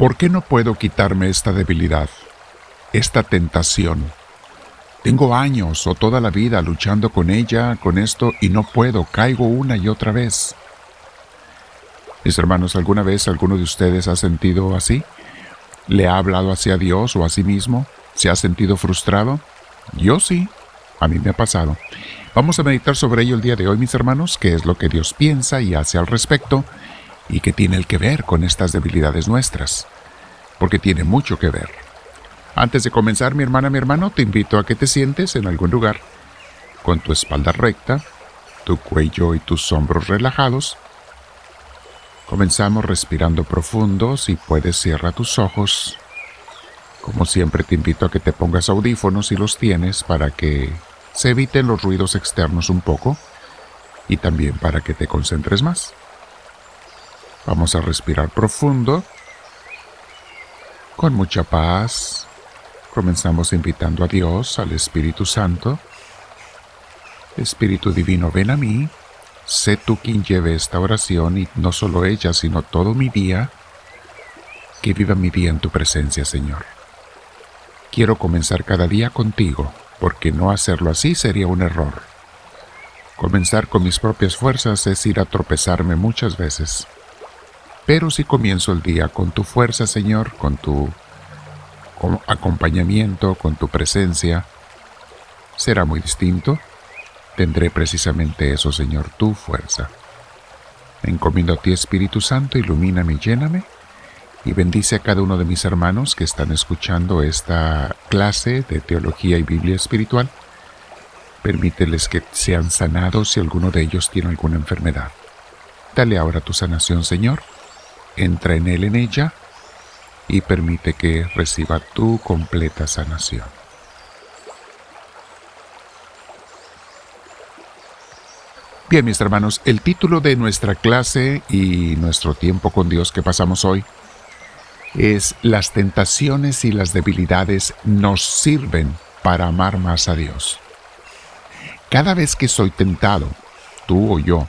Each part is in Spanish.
¿Por qué no puedo quitarme esta debilidad, esta tentación? Tengo años o toda la vida luchando con ella, con esto, y no puedo, caigo una y otra vez. Mis hermanos, ¿alguna vez alguno de ustedes ha sentido así? ¿Le ha hablado hacia Dios o a sí mismo? ¿Se ha sentido frustrado? Yo sí, a mí me ha pasado. Vamos a meditar sobre ello el día de hoy, mis hermanos, qué es lo que Dios piensa y hace al respecto, y qué tiene el que ver con estas debilidades nuestras, porque tiene mucho que ver. Antes de comenzar, mi hermana, mi hermano, te invito a que te sientes en algún lugar, con tu espalda recta, tu cuello y tus hombros relajados. Comenzamos respirando profundo, si puedes cierra tus ojos. Como siempre te invito a que te pongas audífonos si los tienes para que se eviten los ruidos externos un poco y también para que te concentres más. Vamos a respirar profundo, con mucha paz. Comenzamos invitando a Dios, al Espíritu Santo. Espíritu Divino, ven a mí. Sé tú quien lleve esta oración y no solo ella, sino todo mi día. Que viva mi día en tu presencia, Señor. Quiero comenzar cada día contigo, porque no hacerlo así sería un error. Comenzar con mis propias fuerzas es ir a tropezarme muchas veces. Pero si comienzo el día con tu fuerza, Señor, con tu acompañamiento, con tu presencia, será muy distinto. Tendré precisamente eso, Señor, tu fuerza. Encomiendo a ti, Espíritu Santo, ilumíname y lléname, y bendice a cada uno de mis hermanos que están escuchando esta clase de teología y Biblia espiritual. Permíteles que sean sanados si alguno de ellos tiene alguna enfermedad. Dale ahora tu sanación, Señor entra en él, en ella, y permite que reciba tu completa sanación. Bien, mis hermanos, el título de nuestra clase y nuestro tiempo con Dios que pasamos hoy es Las tentaciones y las debilidades nos sirven para amar más a Dios. Cada vez que soy tentado, tú o yo,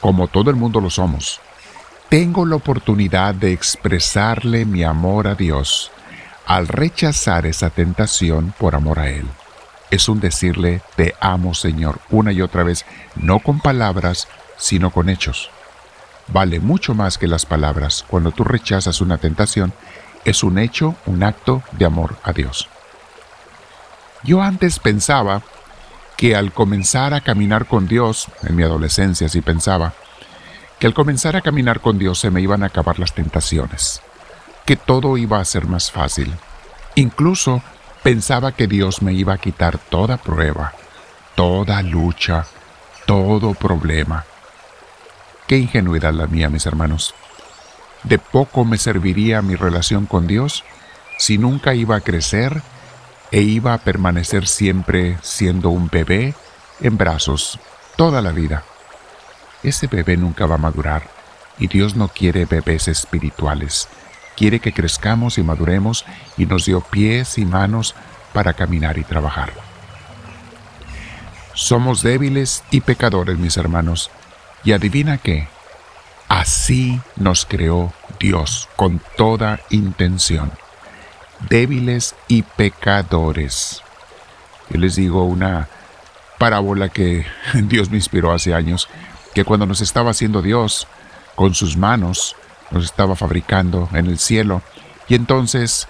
como todo el mundo lo somos, tengo la oportunidad de expresarle mi amor a Dios al rechazar esa tentación por amor a Él. Es un decirle, te amo Señor, una y otra vez, no con palabras, sino con hechos. Vale mucho más que las palabras. Cuando tú rechazas una tentación, es un hecho, un acto de amor a Dios. Yo antes pensaba que al comenzar a caminar con Dios, en mi adolescencia sí pensaba, que al comenzar a caminar con Dios se me iban a acabar las tentaciones, que todo iba a ser más fácil. Incluso pensaba que Dios me iba a quitar toda prueba, toda lucha, todo problema. Qué ingenuidad la mía, mis hermanos. De poco me serviría mi relación con Dios si nunca iba a crecer e iba a permanecer siempre siendo un bebé en brazos toda la vida ese bebé nunca va a madurar y Dios no quiere bebés espirituales. Quiere que crezcamos y maduremos y nos dio pies y manos para caminar y trabajar. Somos débiles y pecadores, mis hermanos, y adivina qué, así nos creó Dios con toda intención. Débiles y pecadores. Yo les digo una parábola que Dios me inspiró hace años que cuando nos estaba haciendo Dios con sus manos, nos estaba fabricando en el cielo, y entonces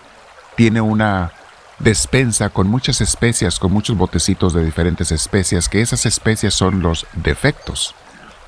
tiene una despensa con muchas especias, con muchos botecitos de diferentes especias, que esas especias son los defectos.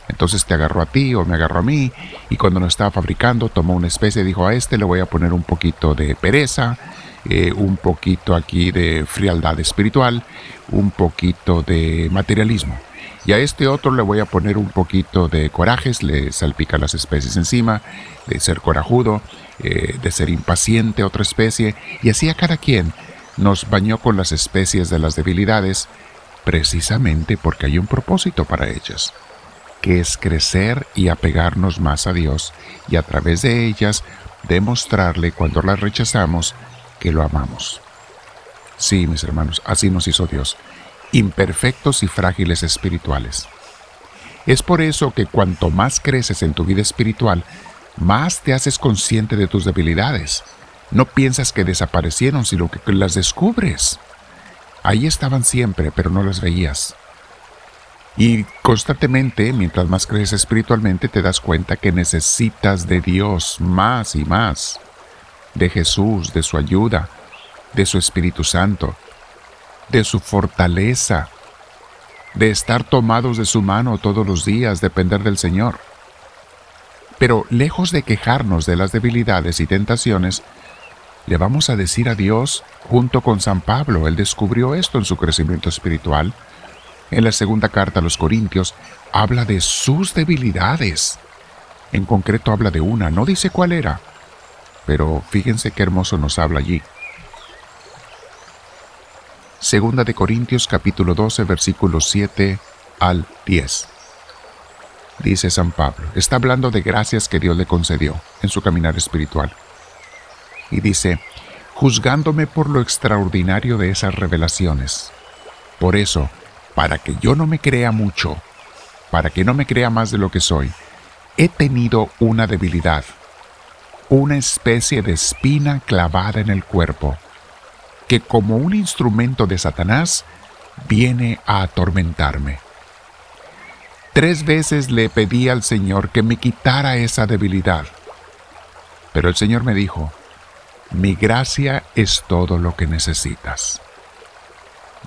Entonces te agarró a ti o me agarró a mí, y cuando nos estaba fabricando tomó una especie y dijo a este le voy a poner un poquito de pereza, eh, un poquito aquí de frialdad espiritual, un poquito de materialismo. Y a este otro le voy a poner un poquito de corajes, le salpica las especies encima, de ser corajudo, eh, de ser impaciente, otra especie, y así a cada quien nos bañó con las especies de las debilidades, precisamente porque hay un propósito para ellas, que es crecer y apegarnos más a Dios, y a través de ellas demostrarle cuando las rechazamos que lo amamos. Sí, mis hermanos, así nos hizo Dios imperfectos y frágiles espirituales. Es por eso que cuanto más creces en tu vida espiritual, más te haces consciente de tus debilidades. No piensas que desaparecieron, sino que las descubres. Ahí estaban siempre, pero no las veías. Y constantemente, mientras más creces espiritualmente, te das cuenta que necesitas de Dios más y más, de Jesús, de su ayuda, de su Espíritu Santo, de su fortaleza, de estar tomados de su mano todos los días, depender del Señor. Pero lejos de quejarnos de las debilidades y tentaciones, le vamos a decir a Dios junto con San Pablo. Él descubrió esto en su crecimiento espiritual. En la segunda carta a los Corintios habla de sus debilidades. En concreto habla de una, no dice cuál era, pero fíjense qué hermoso nos habla allí. Segunda de Corintios capítulo 12 versículos 7 al 10. Dice San Pablo, está hablando de gracias que Dios le concedió en su caminar espiritual. Y dice, juzgándome por lo extraordinario de esas revelaciones. Por eso, para que yo no me crea mucho, para que no me crea más de lo que soy, he tenido una debilidad, una especie de espina clavada en el cuerpo que como un instrumento de Satanás viene a atormentarme. Tres veces le pedí al Señor que me quitara esa debilidad, pero el Señor me dijo, mi gracia es todo lo que necesitas.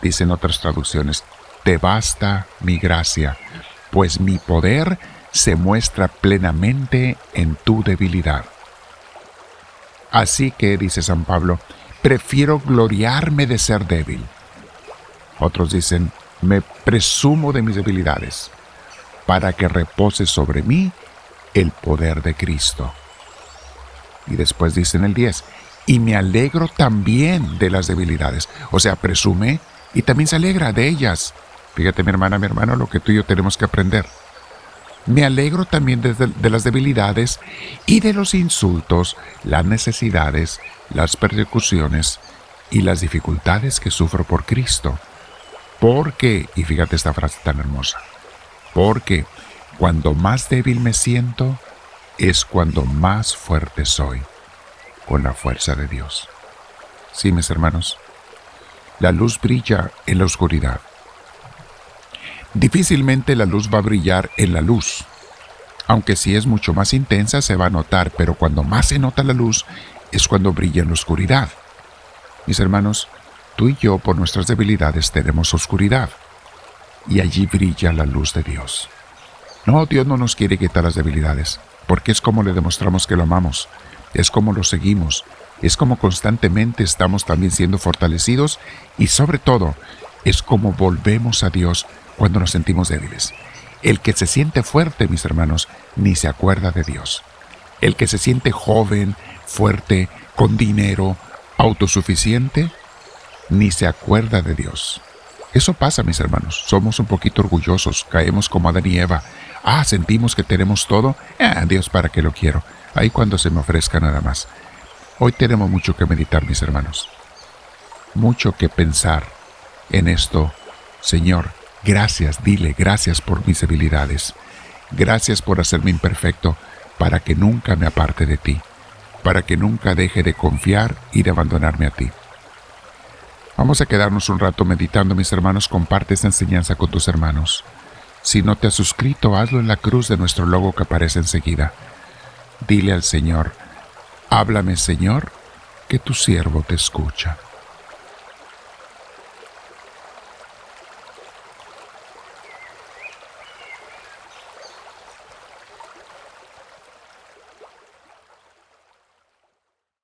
Dicen otras traducciones, te basta mi gracia, pues mi poder se muestra plenamente en tu debilidad. Así que, dice San Pablo, prefiero gloriarme de ser débil. Otros dicen, me presumo de mis debilidades, para que repose sobre mí el poder de Cristo. Y después dicen el 10, y me alegro también de las debilidades. O sea, presume y también se alegra de ellas. Fíjate mi hermana, mi hermano, lo que tú y yo tenemos que aprender. Me alegro también de, las debilidades y de los insultos, las necesidades, las persecuciones y las dificultades que sufro por Cristo. Porque, y fíjate esta frase tan hermosa, porque cuando más débil me siento, es cuando más fuerte soy, con la fuerza de Dios. Sí, mis hermanos, la luz brilla en la oscuridad Difícilmente la luz va a brillar en la luz. Aunque si es mucho más intensa se va a notar, pero cuando más se nota la luz es cuando brilla en la oscuridad. Mis hermanos, tú y yo por nuestras debilidades tenemos oscuridad. Y allí brilla la luz de Dios. No, Dios no nos quiere quitar las debilidades, porque es como le demostramos que lo amamos, es como lo seguimos, es como constantemente estamos también siendo fortalecidos y sobre todo es como volvemos a Dios cuando nos sentimos débiles. El que se siente fuerte, mis hermanos, ni se acuerda de Dios. El que se siente joven, fuerte, con dinero, autosuficiente, ni se acuerda de Dios. Eso pasa, mis hermanos. Somos un poquito orgullosos, caemos como Adán y Eva. Ah, sentimos que tenemos todo. Ah, Dios, ¿para qué lo quiero? Ahí cuando se me ofrezca nada más. Hoy tenemos mucho que meditar, mis hermanos. Mucho que pensar en esto. Señor, Gracias, dile, gracias por mis debilidades. Gracias por hacerme imperfecto para que nunca me aparte de ti, para que nunca deje de confiar y de abandonarme a ti. Vamos a quedarnos un rato meditando, mis hermanos. Comparte esta enseñanza con tus hermanos. Si no te has suscrito, hazlo en la cruz de nuestro logo que aparece enseguida. Dile al Señor, háblame Señor, que tu siervo te escucha.